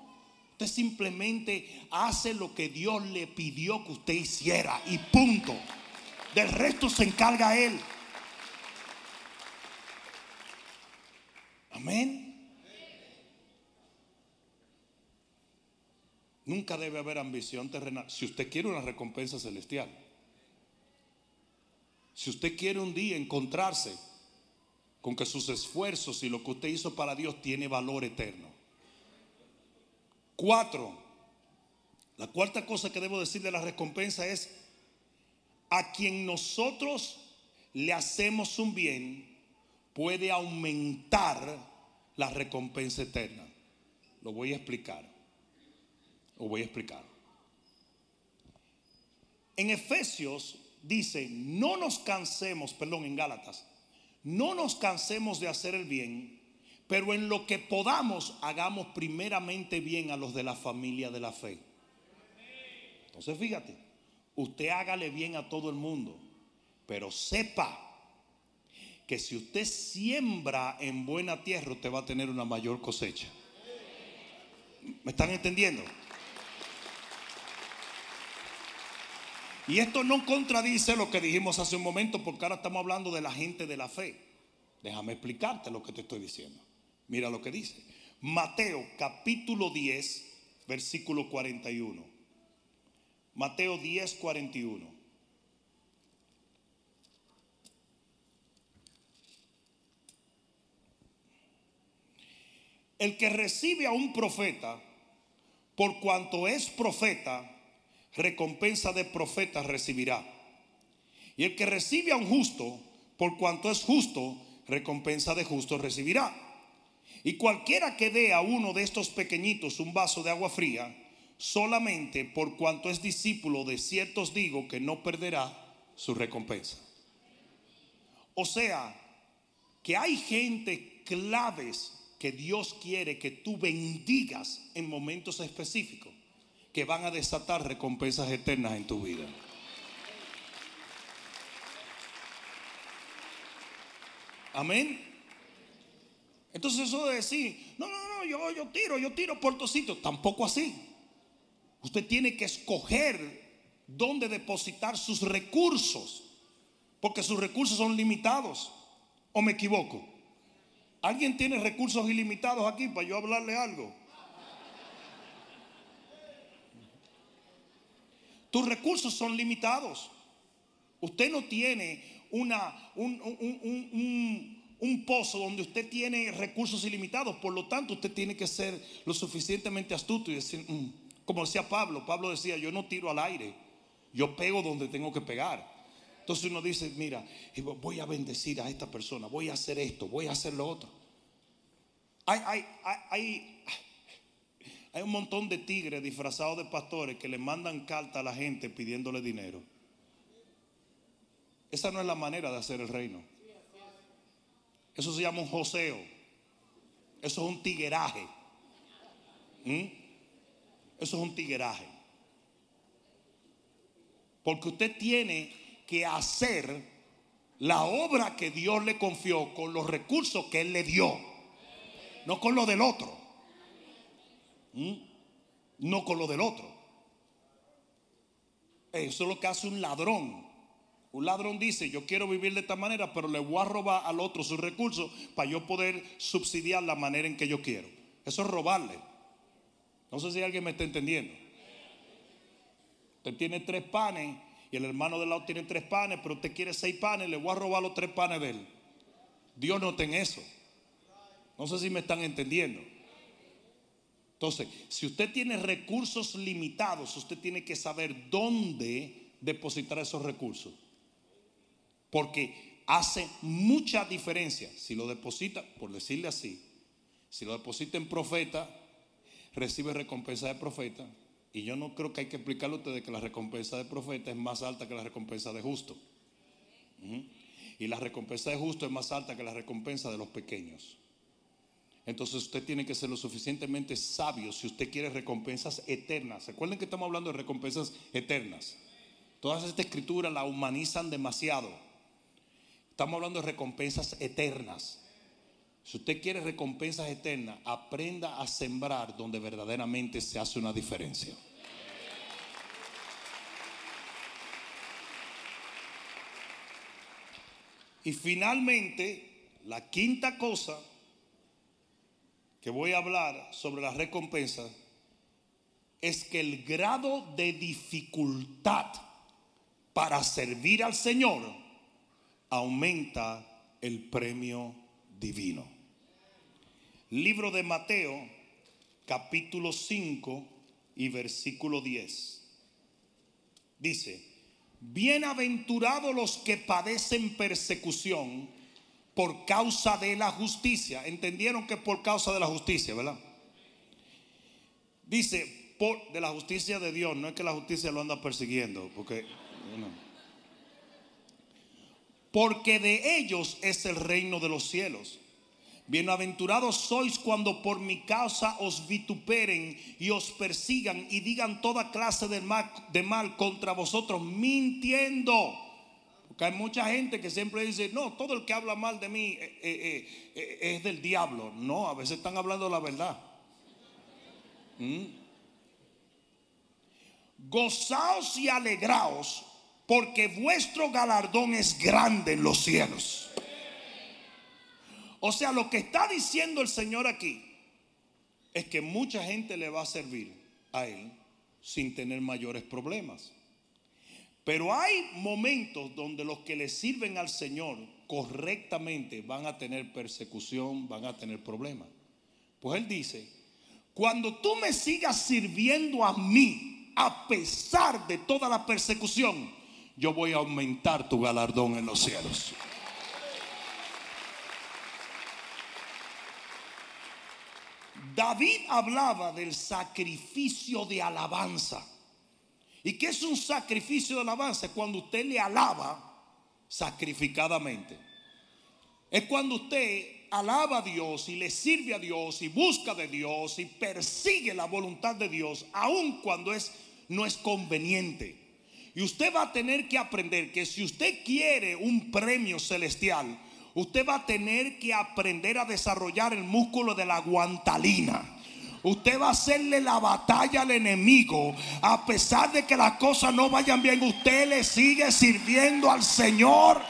Usted simplemente hace lo que Dios le pidió que usted hiciera y punto. Del resto se encarga Él. Amén. Nunca debe haber ambición terrenal. Si usted quiere una recompensa celestial. Si usted quiere un día encontrarse con que sus esfuerzos y lo que usted hizo para Dios tiene valor eterno. Cuatro. La cuarta cosa que debo decir de la recompensa es a quien nosotros le hacemos un bien puede aumentar la recompensa eterna. Lo voy a explicar. Lo voy a explicar. En Efesios dice, no nos cansemos, perdón, en Gálatas, no nos cansemos de hacer el bien, pero en lo que podamos hagamos primeramente bien a los de la familia de la fe. Entonces fíjate, usted hágale bien a todo el mundo, pero sepa que si usted siembra en buena tierra, usted va a tener una mayor cosecha. ¿Me están entendiendo? Y esto no contradice lo que dijimos hace un momento, porque ahora estamos hablando de la gente de la fe. Déjame explicarte lo que te estoy diciendo. Mira lo que dice. Mateo capítulo 10, versículo 41. Mateo 10, 41. El que recibe a un profeta, por cuanto es profeta, recompensa de profeta recibirá. Y el que recibe a un justo, por cuanto es justo, recompensa de justo recibirá. Y cualquiera que dé a uno de estos pequeñitos un vaso de agua fría, solamente por cuanto es discípulo de ciertos digo que no perderá su recompensa. O sea, que hay gente claves que Dios quiere que tú bendigas en momentos específicos que van a desatar recompensas eternas en tu vida. Amén. Entonces eso de decir, no, no, no, yo, yo tiro, yo tiro sitio, tampoco así. Usted tiene que escoger dónde depositar sus recursos, porque sus recursos son limitados. ¿O me equivoco? ¿Alguien tiene recursos ilimitados aquí para yo hablarle algo? Tus recursos son limitados. Usted no tiene una, un, un, pozo donde usted tiene recursos ilimitados. Por lo tanto, usted tiene que ser lo suficientemente astuto y decir, mm", como decía Pablo, Pablo decía, yo no tiro al aire, yo pego donde tengo que pegar. Entonces uno dice, mira, voy a bendecir a esta persona, voy a hacer esto, voy a hacer lo otro. Hay, hay, hay, hay un montón de tigres disfrazados de pastores que le mandan carta a la gente pidiéndole dinero. Esa no es la manera de hacer el reino. Eso se llama un joseo. Eso es un tigueraje. ¿Mm? Eso es un tigueraje. Porque usted tiene que hacer la obra que Dios le confió con los recursos que Él le dio, no con lo del otro. ¿Mm? No con lo del otro. Eso es lo que hace un ladrón. Un ladrón dice, yo quiero vivir de esta manera, pero le voy a robar al otro sus recursos para yo poder subsidiar la manera en que yo quiero. Eso es robarle. No sé si alguien me está entendiendo. Usted tiene tres panes y el hermano del lado tiene tres panes, pero usted quiere seis panes, le voy a robar los tres panes de él. Dios no en eso. No sé si me están entendiendo. Entonces, si usted tiene recursos limitados, usted tiene que saber dónde depositar esos recursos. Porque hace mucha diferencia. Si lo deposita, por decirle así, si lo deposita en profeta, recibe recompensa de profeta. Y yo no creo que hay que explicarle a ustedes que la recompensa de profeta es más alta que la recompensa de justo. Y la recompensa de justo es más alta que la recompensa de los pequeños. Entonces usted tiene que ser lo suficientemente sabio si usted quiere recompensas eternas. Recuerden que estamos hablando de recompensas eternas. Todas estas escrituras la humanizan demasiado. Estamos hablando de recompensas eternas. Si usted quiere recompensas eternas, aprenda a sembrar donde verdaderamente se hace una diferencia. Y finalmente, la quinta cosa que voy a hablar sobre las recompensas es que el grado de dificultad para servir al Señor aumenta el premio divino. Libro de Mateo, capítulo 5 y versículo 10. Dice, bienaventurados los que padecen persecución por causa de la justicia. Entendieron que por causa de la justicia, ¿verdad? Dice, de la justicia de Dios, no es que la justicia lo anda persiguiendo, porque... Porque de ellos es el reino de los cielos. Bienaventurados sois cuando por mi causa os vituperen y os persigan y digan toda clase de mal contra vosotros, mintiendo. Porque hay mucha gente que siempre dice, no, todo el que habla mal de mí eh, eh, eh, es del diablo. No, a veces están hablando la verdad. ¿Mm? Gozaos y alegraos, porque vuestro galardón es grande en los cielos. O sea, lo que está diciendo el Señor aquí es que mucha gente le va a servir a Él sin tener mayores problemas. Pero hay momentos donde los que le sirven al Señor correctamente van a tener persecución, van a tener problemas. Pues Él dice, cuando tú me sigas sirviendo a mí, a pesar de toda la persecución, yo voy a aumentar tu galardón en los cielos. David hablaba del sacrificio de alabanza. ¿Y qué es un sacrificio de alabanza? Cuando usted le alaba sacrificadamente. Es cuando usted alaba a Dios y le sirve a Dios y busca de Dios y persigue la voluntad de Dios, aun cuando es, no es conveniente. Y usted va a tener que aprender que si usted quiere un premio celestial, usted va a tener que aprender a desarrollar el músculo de la guantalina. Usted va a hacerle la batalla al enemigo. A pesar de que las cosas no vayan bien, usted le sigue sirviendo al Señor.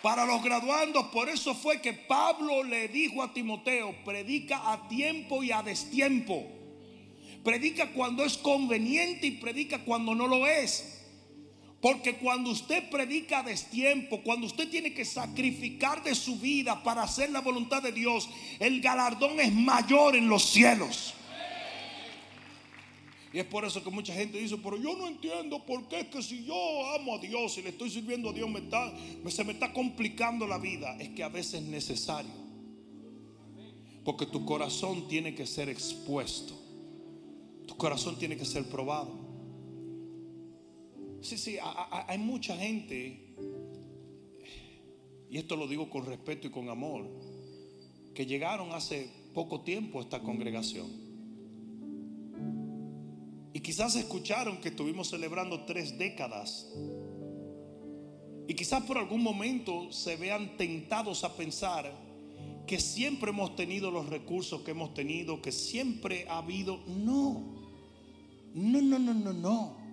Para los graduandos, por eso fue que Pablo le dijo a Timoteo, predica a tiempo y a destiempo. Predica cuando es conveniente y predica cuando no lo es. Porque cuando usted predica destiempo, cuando usted tiene que sacrificar de su vida para hacer la voluntad de Dios, el galardón es mayor en los cielos. Y es por eso que mucha gente dice, pero yo no entiendo por qué es que si yo amo a Dios y le estoy sirviendo a Dios, me está, se me está complicando la vida. Es que a veces es necesario. Porque tu corazón tiene que ser expuesto. Tu corazón tiene que ser probado. Sí, sí, hay mucha gente, y esto lo digo con respeto y con amor, que llegaron hace poco tiempo a esta congregación. Y quizás escucharon que estuvimos celebrando tres décadas. Y quizás por algún momento se vean tentados a pensar que siempre hemos tenido los recursos que hemos tenido, que siempre ha habido. No, no, no, no, no, no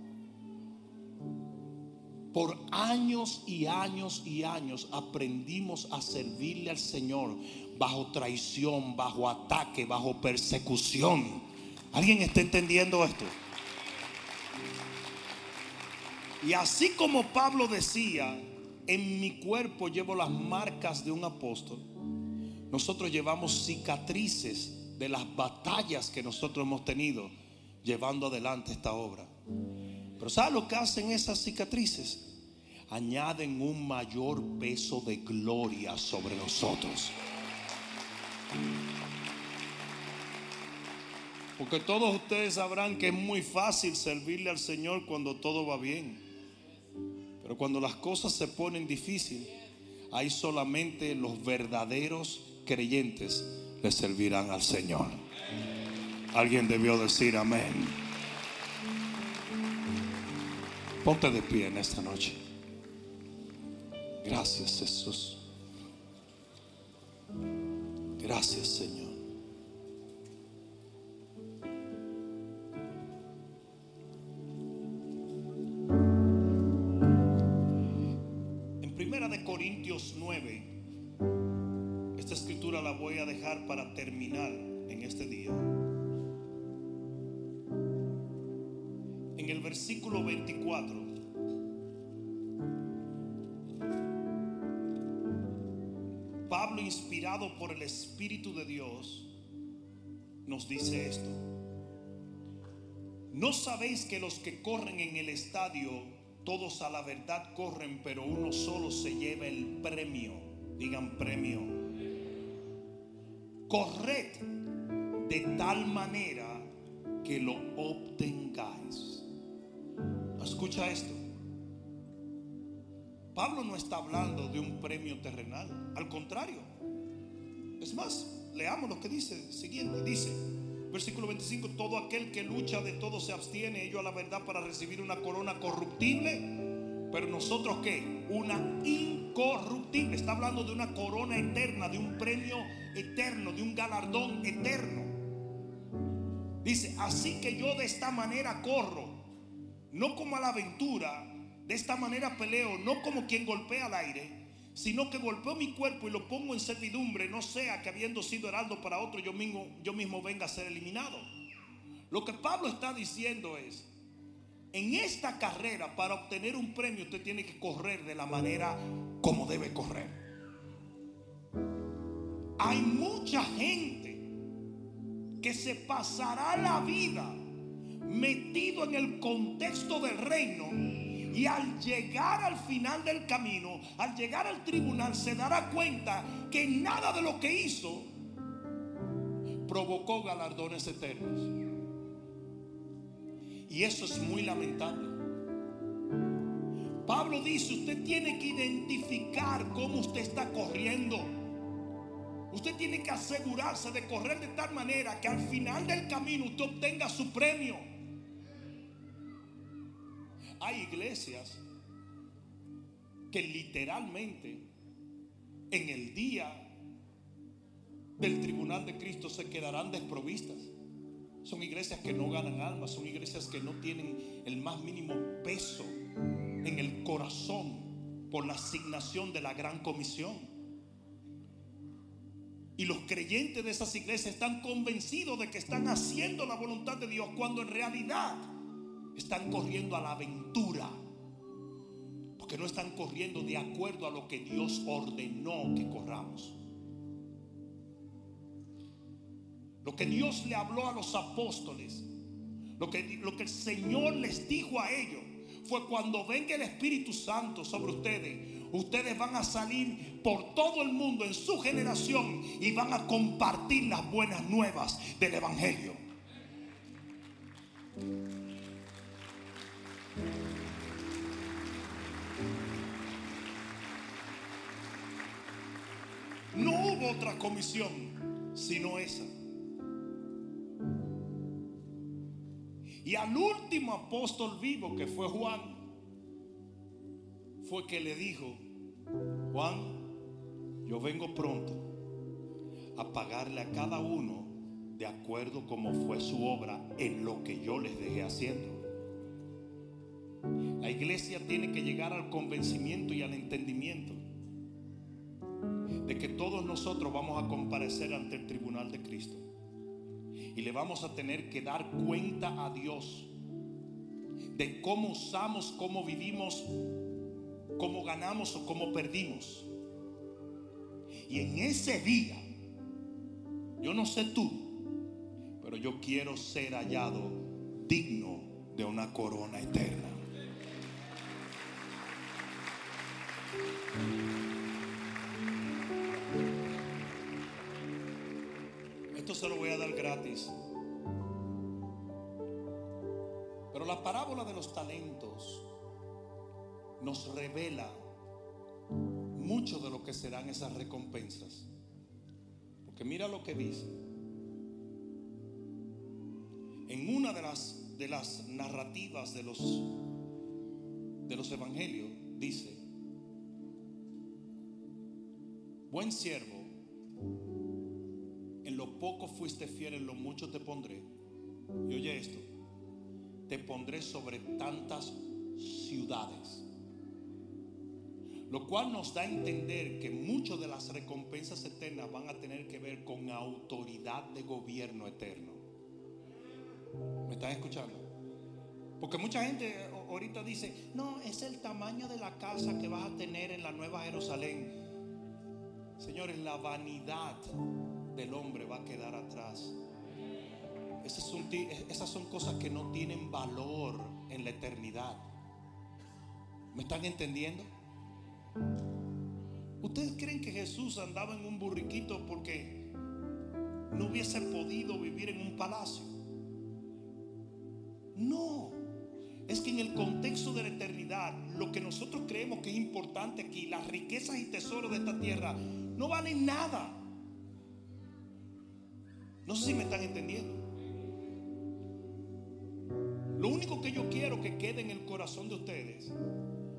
por años y años y años aprendimos a servirle al Señor bajo traición, bajo ataque, bajo persecución. ¿Alguien está entendiendo esto? Y así como Pablo decía, en mi cuerpo llevo las marcas de un apóstol, nosotros llevamos cicatrices de las batallas que nosotros hemos tenido llevando adelante esta obra. Pero ¿sabes lo que hacen esas cicatrices? Añaden un mayor peso de gloria sobre nosotros. Porque todos ustedes sabrán que es muy fácil servirle al Señor cuando todo va bien. Pero cuando las cosas se ponen difíciles, hay solamente los verdaderos creyentes le servirán al Señor. Alguien debió decir amén. Ponte de pie en esta noche. Gracias Jesús. Gracias Señor. En Primera de Corintios 9, esta escritura la voy a dejar para terminar en este día. En el versículo 24. Inspirado por el Espíritu de Dios, nos dice esto. ¿No sabéis que los que corren en el estadio, todos a la verdad corren, pero uno solo se lleva el premio? Digan premio. Corred de tal manera que lo obtengáis. Escucha esto. Pablo no está hablando de un premio terrenal, al contrario. Es más, leamos lo que dice siguiente. Dice, versículo 25, todo aquel que lucha de todo se abstiene, ello a la verdad para recibir una corona corruptible, pero nosotros qué? Una incorruptible. Está hablando de una corona eterna, de un premio eterno, de un galardón eterno. Dice, así que yo de esta manera corro, no como a la aventura, de esta manera peleo, no como quien golpea al aire, sino que golpeo mi cuerpo y lo pongo en servidumbre, no sea que habiendo sido heraldo para otro, yo mismo, yo mismo venga a ser eliminado. Lo que Pablo está diciendo es, en esta carrera, para obtener un premio, usted tiene que correr de la manera como debe correr. Hay mucha gente que se pasará la vida metido en el contexto del reino y al llegar al final del camino, al llegar al tribunal, se dará cuenta que nada de lo que hizo provocó galardones eternos. Y eso es muy lamentable. Pablo dice, usted tiene que identificar cómo usted está corriendo. Usted tiene que asegurarse de correr de tal manera que al final del camino usted obtenga su premio. Hay iglesias que literalmente en el día del tribunal de Cristo se quedarán desprovistas. Son iglesias que no ganan almas, son iglesias que no tienen el más mínimo peso en el corazón por la asignación de la gran comisión. Y los creyentes de esas iglesias están convencidos de que están haciendo la voluntad de Dios cuando en realidad están corriendo a la aventura. Porque no están corriendo de acuerdo a lo que Dios ordenó que corramos. Lo que Dios le habló a los apóstoles, lo que, lo que el Señor les dijo a ellos, fue cuando venga el Espíritu Santo sobre ustedes, ustedes van a salir por todo el mundo en su generación y van a compartir las buenas nuevas del Evangelio. No hubo otra comisión sino esa. Y al último apóstol vivo que fue Juan, fue que le dijo, Juan, yo vengo pronto a pagarle a cada uno de acuerdo como fue su obra en lo que yo les dejé haciendo. La iglesia tiene que llegar al convencimiento y al entendimiento de que todos nosotros vamos a comparecer ante el tribunal de Cristo. Y le vamos a tener que dar cuenta a Dios de cómo usamos, cómo vivimos, cómo ganamos o cómo perdimos. Y en ese día Yo no sé tú, pero yo quiero ser hallado digno de una corona eterna. Esto se lo voy a dar gratis. Pero la parábola de los talentos nos revela mucho de lo que serán esas recompensas. Porque mira lo que dice. En una de las, de las narrativas de los, de los evangelios dice, buen siervo, en lo poco fuiste fiel, en lo mucho te pondré. Y oye esto, te pondré sobre tantas ciudades. Lo cual nos da a entender que muchas de las recompensas eternas van a tener que ver con autoridad de gobierno eterno. ¿Me están escuchando? Porque mucha gente ahorita dice, no, es el tamaño de la casa que vas a tener en la Nueva Jerusalén. Señores, la vanidad del hombre va a quedar atrás. Esas son, cosas que no tienen valor en la eternidad. ¿Me están entendiendo? ¿Ustedes creen que Jesús andaba en un burriquito porque no hubiese podido vivir en un palacio? No. Es que en el contexto de la eternidad, lo que nosotros creemos que es importante aquí, las riquezas y tesoros de esta tierra, no valen nada. No sé si me están entendiendo. Lo único que yo quiero que quede en el corazón de ustedes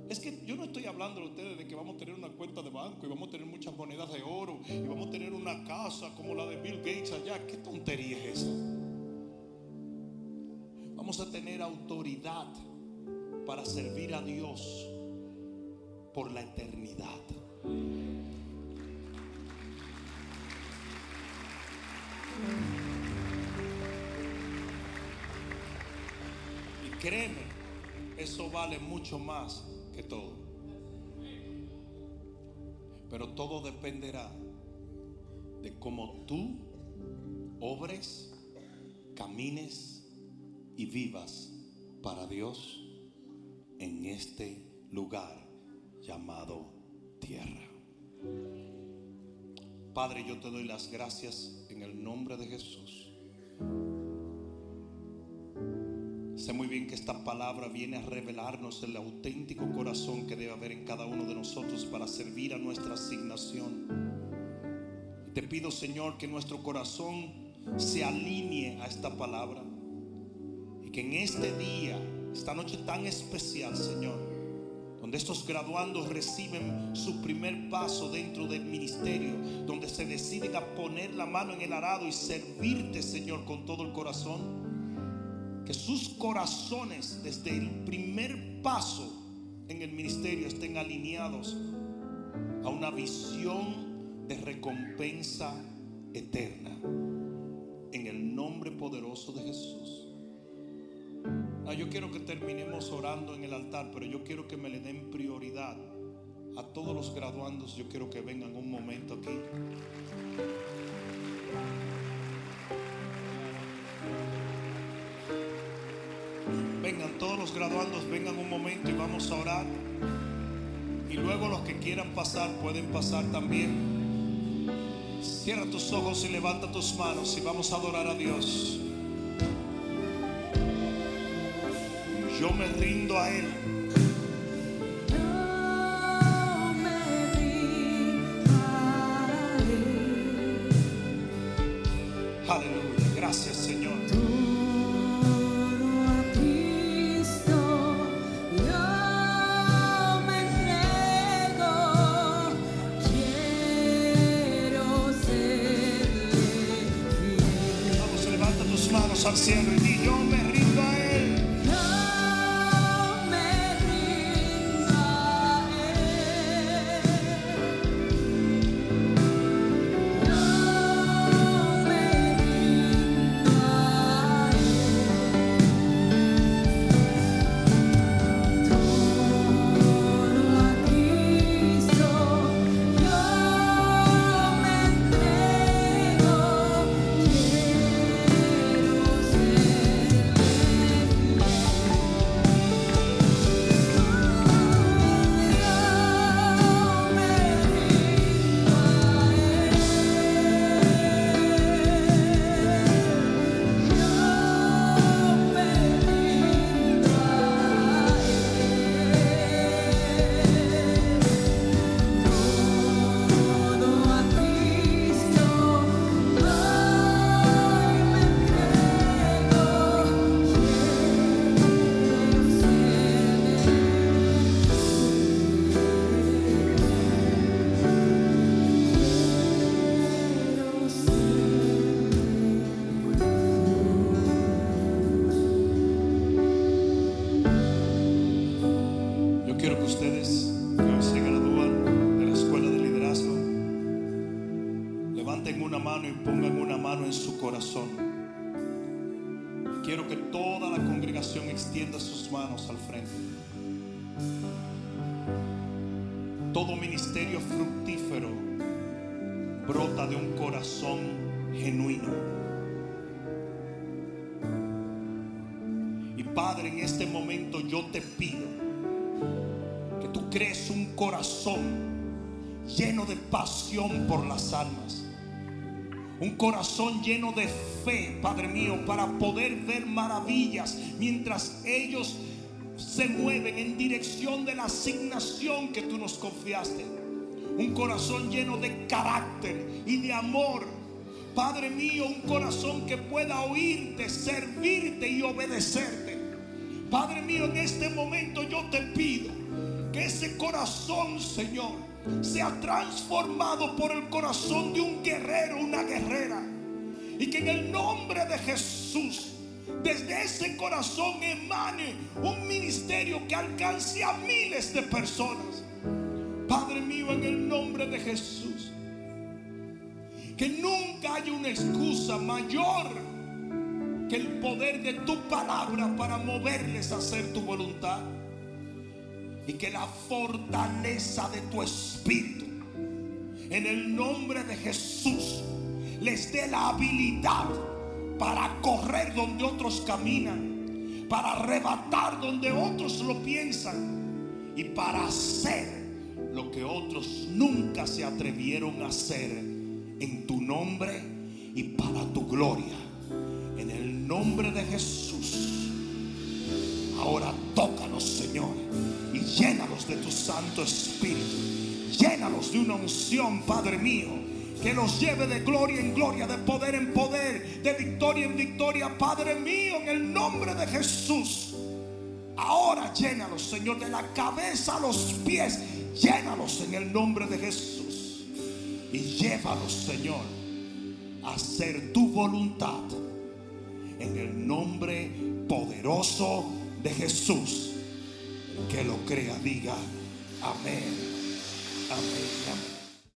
es que yo no estoy hablando de ustedes de que vamos a tener una cuenta de banco y vamos a tener muchas monedas de oro y vamos a tener una casa como la de Bill Gates allá. ¿Qué tontería es esa? Vamos a tener autoridad para servir a Dios por la eternidad. Y créeme, eso vale mucho más que todo. Pero todo dependerá de cómo tú obres, camines y vivas para Dios en este lugar llamado tierra. Padre, yo te doy las gracias en el nombre de Jesús. Sé muy bien que esta palabra viene a revelarnos el auténtico corazón que debe haber en cada uno de nosotros para servir a nuestra asignación. Te pido, Señor, que nuestro corazón se alinee a esta palabra. Y que en este día, esta noche tan especial, Señor, donde estos graduandos reciben su primer paso dentro del ministerio, donde se deciden a poner la mano en el arado y servirte, Señor, con todo el corazón que sus corazones desde el primer paso en el ministerio estén alineados a una visión de recompensa eterna. En el nombre poderoso de Jesús. Ah, yo quiero que terminemos orando en el altar, pero yo quiero que me le den prioridad a todos los graduandos. Yo quiero que vengan un momento aquí. Vengan todos los graduandos, vengan un momento y vamos a orar. Y luego los que quieran pasar pueden pasar también. Cierra tus ojos y levanta tus manos y vamos a adorar a Dios. Yo me rindo a Él. Aleluya. Gracias, Señor. Vamos, levanta tus manos al cielo y di, yo me corazón genuino. Y Padre, en este momento yo te pido que tú crees un corazón lleno de pasión por las almas. Un corazón lleno de fe, Padre mío, para poder ver maravillas mientras ellos se mueven en dirección de la asignación que tú nos confiaste. Un corazón lleno de carácter y de amor. Padre mío, un corazón que pueda oírte, servirte y obedecerte. Padre mío, en este momento yo te pido que ese corazón, Señor, sea transformado por el corazón de un guerrero, una guerrera. Y que en el nombre de Jesús desde ese corazón emane un ministerio que alcance a miles de personas. Padre mío, en el nombre de Jesús, que nunca haya una excusa mayor que el poder de tu palabra para moverles a hacer tu voluntad. Y que la fortaleza de tu espíritu, en el nombre de Jesús, les dé la habilidad para correr donde otros caminan, para arrebatar donde otros lo piensan y para hacer lo que otros nunca se atrevieron a hacer en tu nombre y para tu gloria. En el nombre de Jesús. Ahora tócalos, Señor, y llénalos de tu Santo Espíritu. Llénalos de una unción, Padre mío que los lleve de gloria en gloria, de poder en poder, de victoria en victoria, Padre mío, en el nombre de Jesús. Ahora llénalos, Señor, de la cabeza a los pies, llénalos en el nombre de Jesús. Y llévalos, Señor, a hacer tu voluntad. En el nombre poderoso de Jesús. que lo crea, diga amén. Amén. amén.